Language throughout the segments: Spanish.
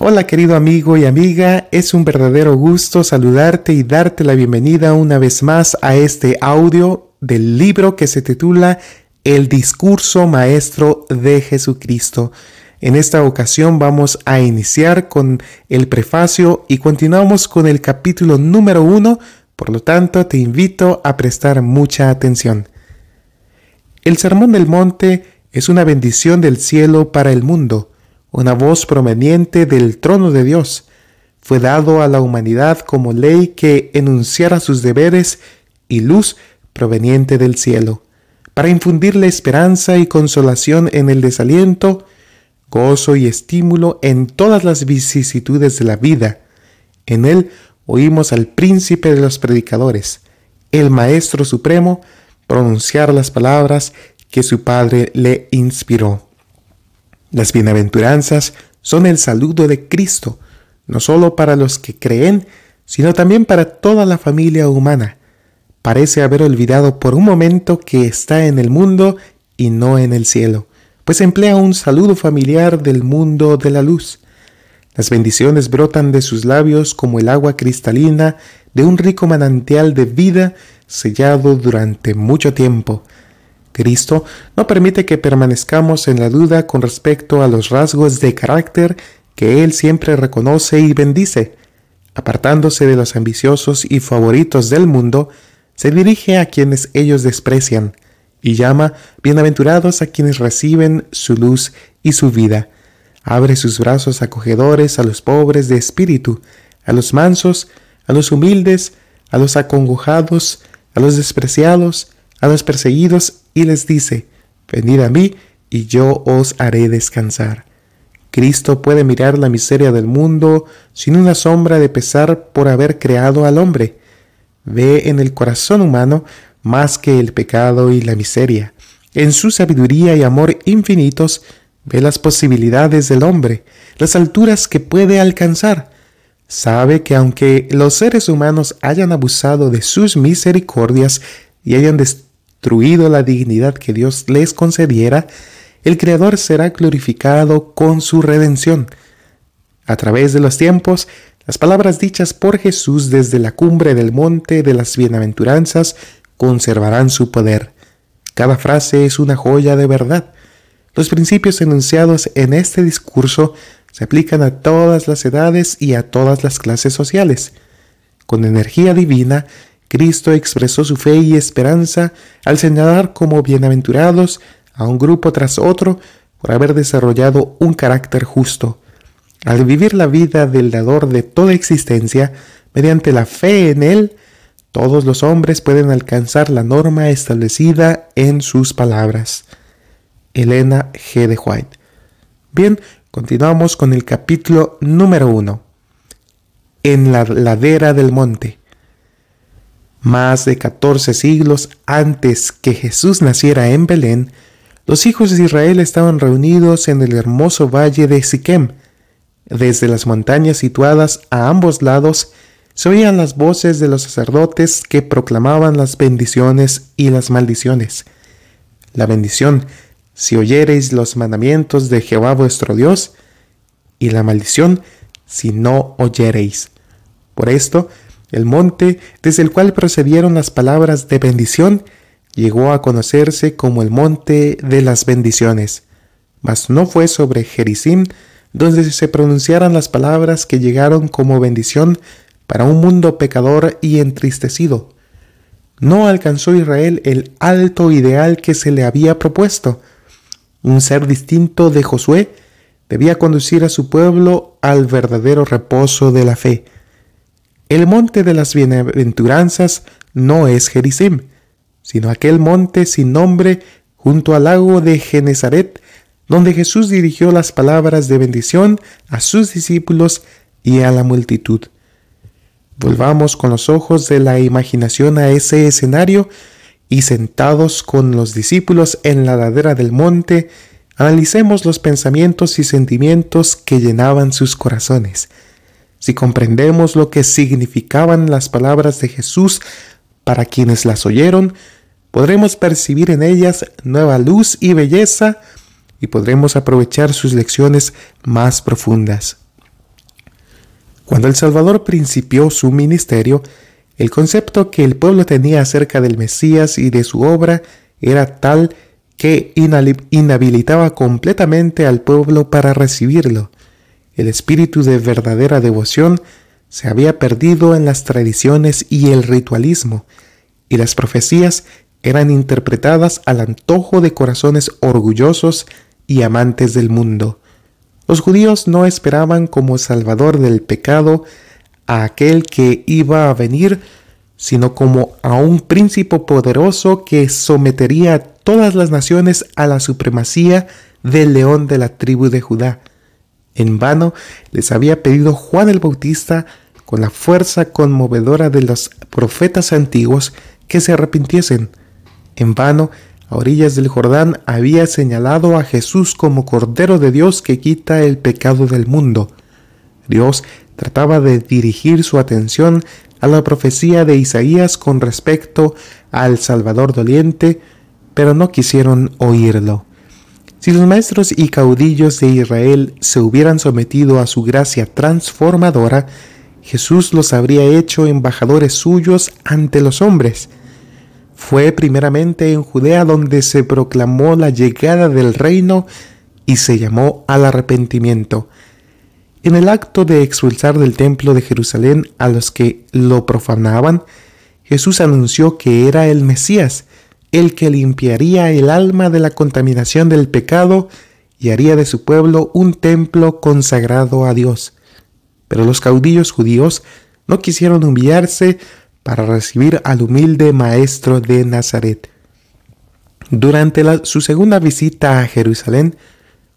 Hola querido amigo y amiga, es un verdadero gusto saludarte y darte la bienvenida una vez más a este audio del libro que se titula El discurso maestro de Jesucristo. En esta ocasión vamos a iniciar con el prefacio y continuamos con el capítulo número uno, por lo tanto te invito a prestar mucha atención. El Sermón del Monte es una bendición del cielo para el mundo, una voz proveniente del trono de Dios. Fue dado a la humanidad como ley que enunciara sus deberes y luz proveniente del cielo, para infundirle esperanza y consolación en el desaliento, gozo y estímulo en todas las vicisitudes de la vida. En él oímos al príncipe de los predicadores, el Maestro Supremo, pronunciar las palabras que su Padre le inspiró. Las bienaventuranzas son el saludo de Cristo, no solo para los que creen, sino también para toda la familia humana. Parece haber olvidado por un momento que está en el mundo y no en el cielo pues emplea un saludo familiar del mundo de la luz. Las bendiciones brotan de sus labios como el agua cristalina de un rico manantial de vida sellado durante mucho tiempo. Cristo no permite que permanezcamos en la duda con respecto a los rasgos de carácter que Él siempre reconoce y bendice. Apartándose de los ambiciosos y favoritos del mundo, se dirige a quienes ellos desprecian y llama bienaventurados a quienes reciben su luz y su vida. Abre sus brazos acogedores a los pobres de espíritu, a los mansos, a los humildes, a los acongojados, a los despreciados, a los perseguidos, y les dice, venid a mí, y yo os haré descansar. Cristo puede mirar la miseria del mundo sin una sombra de pesar por haber creado al hombre. Ve en el corazón humano más que el pecado y la miseria. En su sabiduría y amor infinitos ve las posibilidades del hombre, las alturas que puede alcanzar. Sabe que aunque los seres humanos hayan abusado de sus misericordias y hayan destruido la dignidad que Dios les concediera, el Creador será glorificado con su redención. A través de los tiempos, las palabras dichas por Jesús desde la cumbre del monte de las bienaventuranzas conservarán su poder. Cada frase es una joya de verdad. Los principios enunciados en este discurso se aplican a todas las edades y a todas las clases sociales. Con energía divina, Cristo expresó su fe y esperanza al señalar como bienaventurados a un grupo tras otro por haber desarrollado un carácter justo. Al vivir la vida del dador de toda existencia, mediante la fe en Él, todos los hombres pueden alcanzar la norma establecida en sus palabras. Elena G. de White. Bien, continuamos con el capítulo número uno. En la ladera del monte. Más de 14 siglos antes que Jesús naciera en Belén, los hijos de Israel estaban reunidos en el hermoso valle de Siquem. Desde las montañas situadas a ambos lados se oían las voces de los sacerdotes que proclamaban las bendiciones y las maldiciones. La bendición, si oyereis los mandamientos de Jehová vuestro Dios, y la maldición, si no oyereis. Por esto, el monte desde el cual procedieron las palabras de bendición llegó a conocerse como el monte de las bendiciones, mas no fue sobre Jericim donde se pronunciaran las palabras que llegaron como bendición para un mundo pecador y entristecido. No alcanzó Israel el alto ideal que se le había propuesto. Un ser distinto de Josué debía conducir a su pueblo al verdadero reposo de la fe. El monte de las bienaventuranzas no es Gerizim, sino aquel monte sin nombre junto al lago de Genezaret, donde Jesús dirigió las palabras de bendición a sus discípulos y a la multitud. Volvamos con los ojos de la imaginación a ese escenario y sentados con los discípulos en la ladera del monte, analicemos los pensamientos y sentimientos que llenaban sus corazones. Si comprendemos lo que significaban las palabras de Jesús para quienes las oyeron, podremos percibir en ellas nueva luz y belleza y podremos aprovechar sus lecciones más profundas. Cuando el Salvador principió su ministerio, el concepto que el pueblo tenía acerca del Mesías y de su obra era tal que inhabilitaba completamente al pueblo para recibirlo. El espíritu de verdadera devoción se había perdido en las tradiciones y el ritualismo, y las profecías eran interpretadas al antojo de corazones orgullosos y amantes del mundo. Los judíos no esperaban como salvador del pecado a aquel que iba a venir, sino como a un príncipe poderoso que sometería a todas las naciones a la supremacía del león de la tribu de Judá. En vano les había pedido Juan el Bautista, con la fuerza conmovedora de los profetas antiguos, que se arrepintiesen. En vano a orillas del Jordán había señalado a Jesús como Cordero de Dios que quita el pecado del mundo. Dios trataba de dirigir su atención a la profecía de Isaías con respecto al Salvador doliente, pero no quisieron oírlo. Si los maestros y caudillos de Israel se hubieran sometido a su gracia transformadora, Jesús los habría hecho embajadores suyos ante los hombres. Fue primeramente en Judea donde se proclamó la llegada del reino y se llamó al arrepentimiento. En el acto de expulsar del templo de Jerusalén a los que lo profanaban, Jesús anunció que era el Mesías, el que limpiaría el alma de la contaminación del pecado y haría de su pueblo un templo consagrado a Dios. Pero los caudillos judíos no quisieron humillarse para recibir al humilde maestro de Nazaret. Durante su segunda visita a Jerusalén,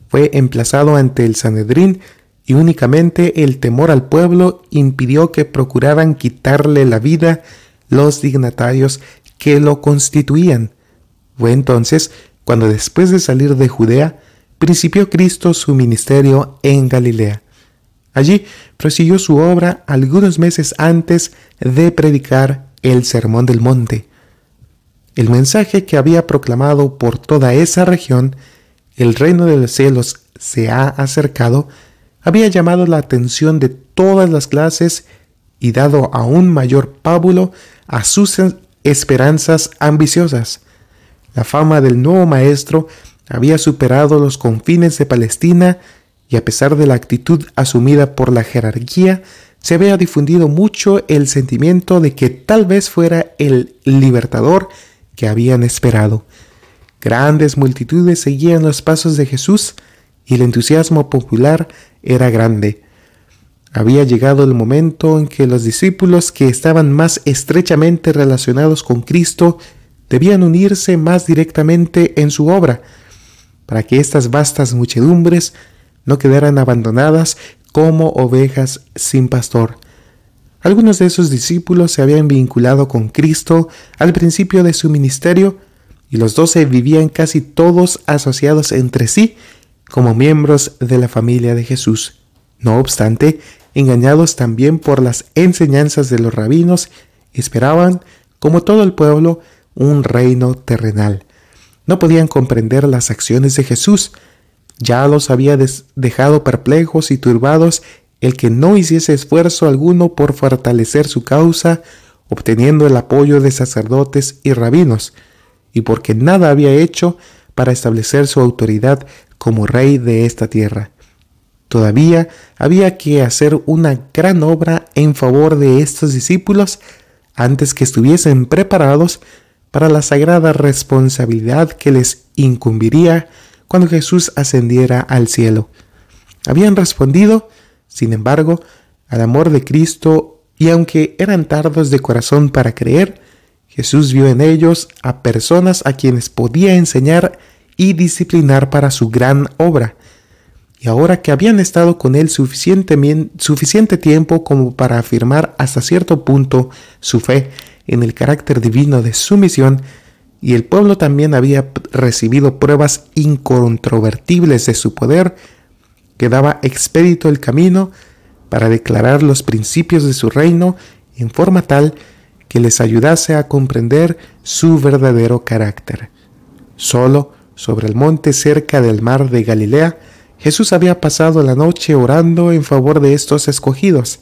fue emplazado ante el Sanedrín y únicamente el temor al pueblo impidió que procuraran quitarle la vida los dignatarios que lo constituían. Fue entonces cuando después de salir de Judea, principió Cristo su ministerio en Galilea. Allí prosiguió su obra algunos meses antes de predicar el Sermón del Monte. El mensaje que había proclamado por toda esa región, el reino de los cielos se ha acercado, había llamado la atención de todas las clases y dado aún mayor pábulo a sus esperanzas ambiciosas. La fama del nuevo maestro había superado los confines de Palestina y a pesar de la actitud asumida por la jerarquía, se había difundido mucho el sentimiento de que tal vez fuera el libertador que habían esperado. Grandes multitudes seguían los pasos de Jesús y el entusiasmo popular era grande. Había llegado el momento en que los discípulos que estaban más estrechamente relacionados con Cristo debían unirse más directamente en su obra, para que estas vastas muchedumbres no quedaran abandonadas como ovejas sin pastor. Algunos de esos discípulos se habían vinculado con Cristo al principio de su ministerio y los doce vivían casi todos asociados entre sí como miembros de la familia de Jesús. No obstante, engañados también por las enseñanzas de los rabinos, esperaban, como todo el pueblo, un reino terrenal. No podían comprender las acciones de Jesús, ya los había dejado perplejos y turbados el que no hiciese esfuerzo alguno por fortalecer su causa, obteniendo el apoyo de sacerdotes y rabinos, y porque nada había hecho para establecer su autoridad como rey de esta tierra. Todavía había que hacer una gran obra en favor de estos discípulos antes que estuviesen preparados para la sagrada responsabilidad que les incumbiría cuando Jesús ascendiera al cielo. Habían respondido, sin embargo, al amor de Cristo y aunque eran tardos de corazón para creer, Jesús vio en ellos a personas a quienes podía enseñar y disciplinar para su gran obra. Y ahora que habían estado con él suficiente, tiempo como para afirmar hasta cierto punto su fe en el carácter divino de su misión, y el pueblo también había recibido pruebas incontrovertibles de su poder, quedaba expedito el camino para declarar los principios de su reino en forma tal que les ayudase a comprender su verdadero carácter. Solo sobre el monte cerca del mar de Galilea, Jesús había pasado la noche orando en favor de estos escogidos.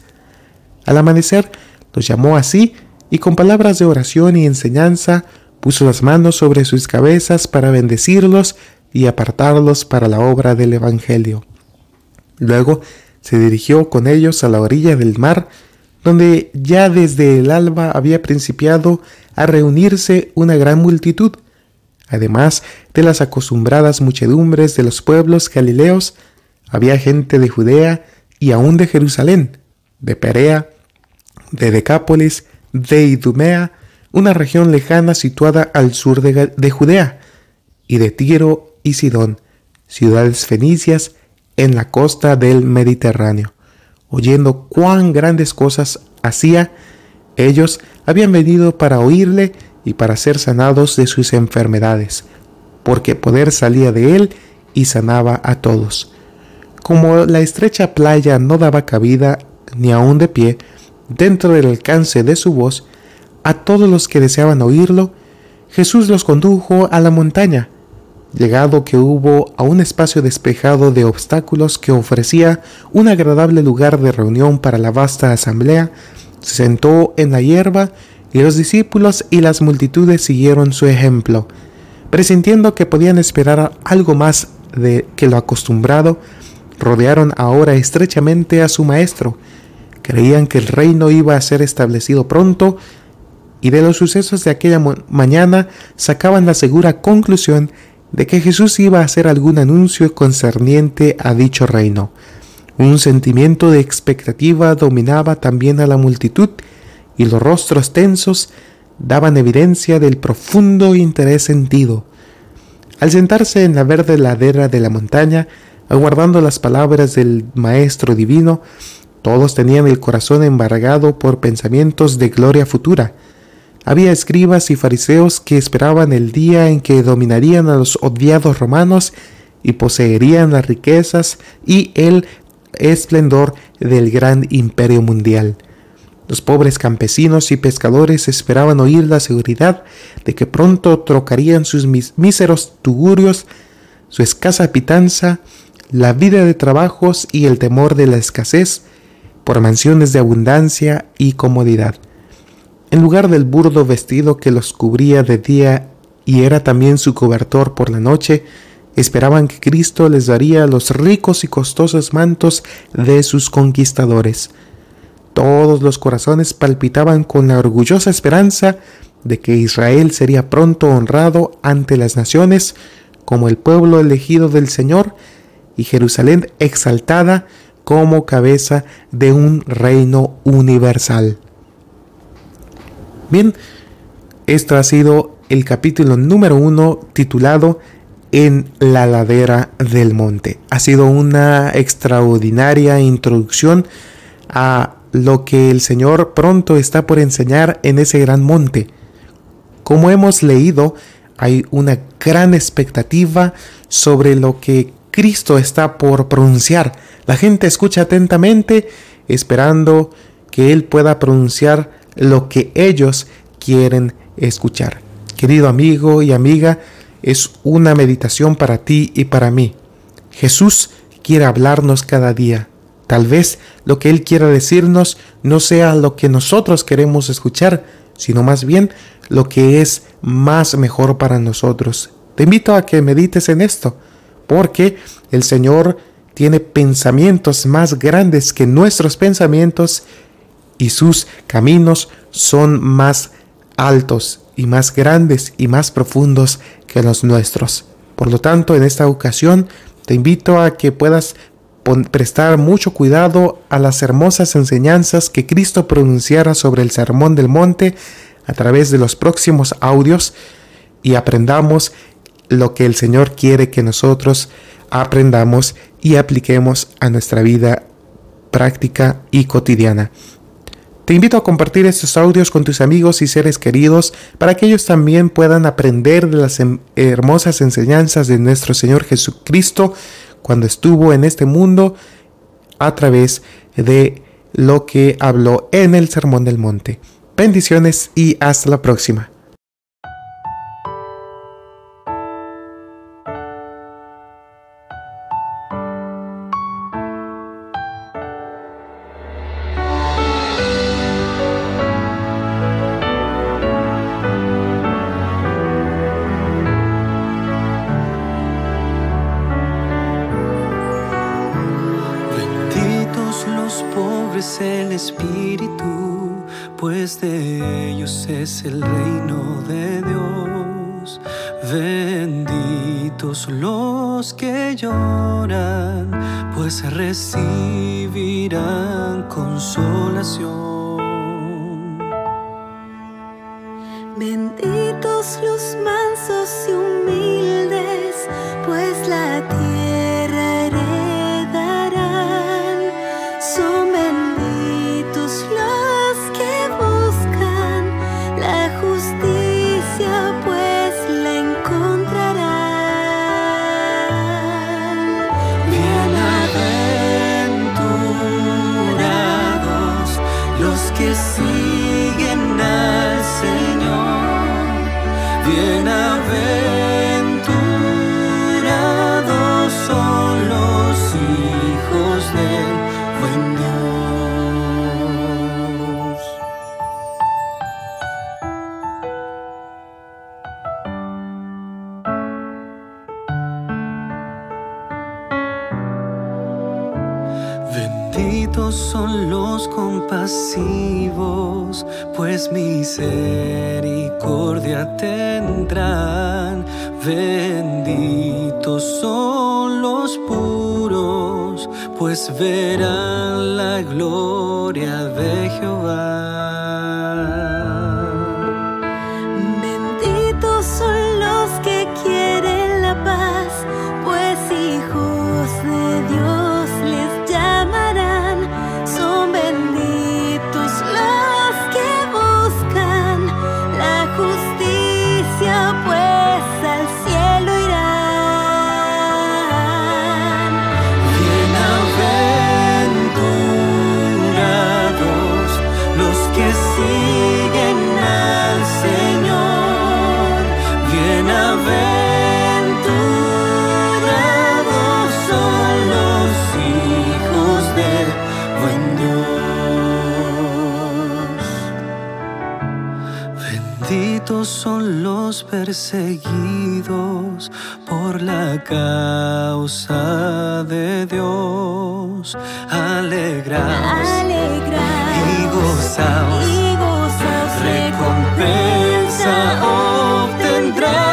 Al amanecer, los llamó así y con palabras de oración y enseñanza puso las manos sobre sus cabezas para bendecirlos y apartarlos para la obra del Evangelio. Luego se dirigió con ellos a la orilla del mar, donde ya desde el alba había principiado a reunirse una gran multitud, además de las acostumbradas muchedumbres de los pueblos galileos, había gente de Judea y aún de Jerusalén, de Perea, de Decápolis, de Idumea, una región lejana situada al sur de, de Judea, y de Tiro y Sidón, ciudades fenicias en la costa del Mediterráneo. Oyendo cuán grandes cosas hacía, ellos habían venido para oírle y para ser sanados de sus enfermedades, porque poder salía de él y sanaba a todos. Como la estrecha playa no daba cabida, ni aun de pie, dentro del alcance de su voz, a todos los que deseaban oírlo, Jesús los condujo a la montaña, llegado que hubo a un espacio despejado de obstáculos que ofrecía un agradable lugar de reunión para la vasta asamblea, se sentó en la hierba y los discípulos y las multitudes siguieron su ejemplo. Presintiendo que podían esperar algo más de que lo acostumbrado, rodearon ahora estrechamente a su maestro. Creían que el reino iba a ser establecido pronto y de los sucesos de aquella mañana sacaban la segura conclusión de que Jesús iba a hacer algún anuncio concerniente a dicho reino. Un sentimiento de expectativa dominaba también a la multitud y los rostros tensos daban evidencia del profundo interés sentido. Al sentarse en la verde ladera de la montaña, aguardando las palabras del Maestro Divino, todos tenían el corazón embargado por pensamientos de gloria futura. Había escribas y fariseos que esperaban el día en que dominarían a los odiados romanos y poseerían las riquezas y el esplendor del gran imperio mundial. Los pobres campesinos y pescadores esperaban oír la seguridad de que pronto trocarían sus míseros tugurios, su escasa pitanza, la vida de trabajos y el temor de la escasez por mansiones de abundancia y comodidad. En lugar del burdo vestido que los cubría de día y era también su cobertor por la noche, esperaban que Cristo les daría los ricos y costosos mantos de sus conquistadores. Todos los corazones palpitaban con la orgullosa esperanza de que Israel sería pronto honrado ante las naciones como el pueblo elegido del Señor y Jerusalén exaltada como cabeza de un reino universal. Bien, esto ha sido el capítulo número uno titulado En la ladera del monte. Ha sido una extraordinaria introducción a lo que el Señor pronto está por enseñar en ese gran monte. Como hemos leído, hay una gran expectativa sobre lo que Cristo está por pronunciar. La gente escucha atentamente esperando que Él pueda pronunciar lo que ellos quieren escuchar. Querido amigo y amiga, es una meditación para ti y para mí. Jesús quiere hablarnos cada día. Tal vez lo que Él quiera decirnos no sea lo que nosotros queremos escuchar, sino más bien lo que es más mejor para nosotros. Te invito a que medites en esto, porque el Señor tiene pensamientos más grandes que nuestros pensamientos y sus caminos son más altos y más grandes y más profundos que los nuestros. Por lo tanto, en esta ocasión te invito a que puedas prestar mucho cuidado a las hermosas enseñanzas que Cristo pronunciara sobre el Sermón del Monte a través de los próximos audios y aprendamos lo que el Señor quiere que nosotros aprendamos y apliquemos a nuestra vida práctica y cotidiana. Te invito a compartir estos audios con tus amigos y seres queridos para que ellos también puedan aprender de las em, hermosas enseñanzas de nuestro Señor Jesucristo cuando estuvo en este mundo a través de lo que habló en el Sermón del Monte. Bendiciones y hasta la próxima. Es el Espíritu, pues de ellos es el reino de Dios. Benditos los que lloran, pues recibirán consolación. Benditos los mansos justicia, Benditos son los compasivos, pues misericordia tendrán. Benditos son los puros, pues verán la gloria de Jehová. Son los perseguidos por la causa de Dios. Alegraos Alegraos y gozaos. y gozaos, recompensa obtendrán.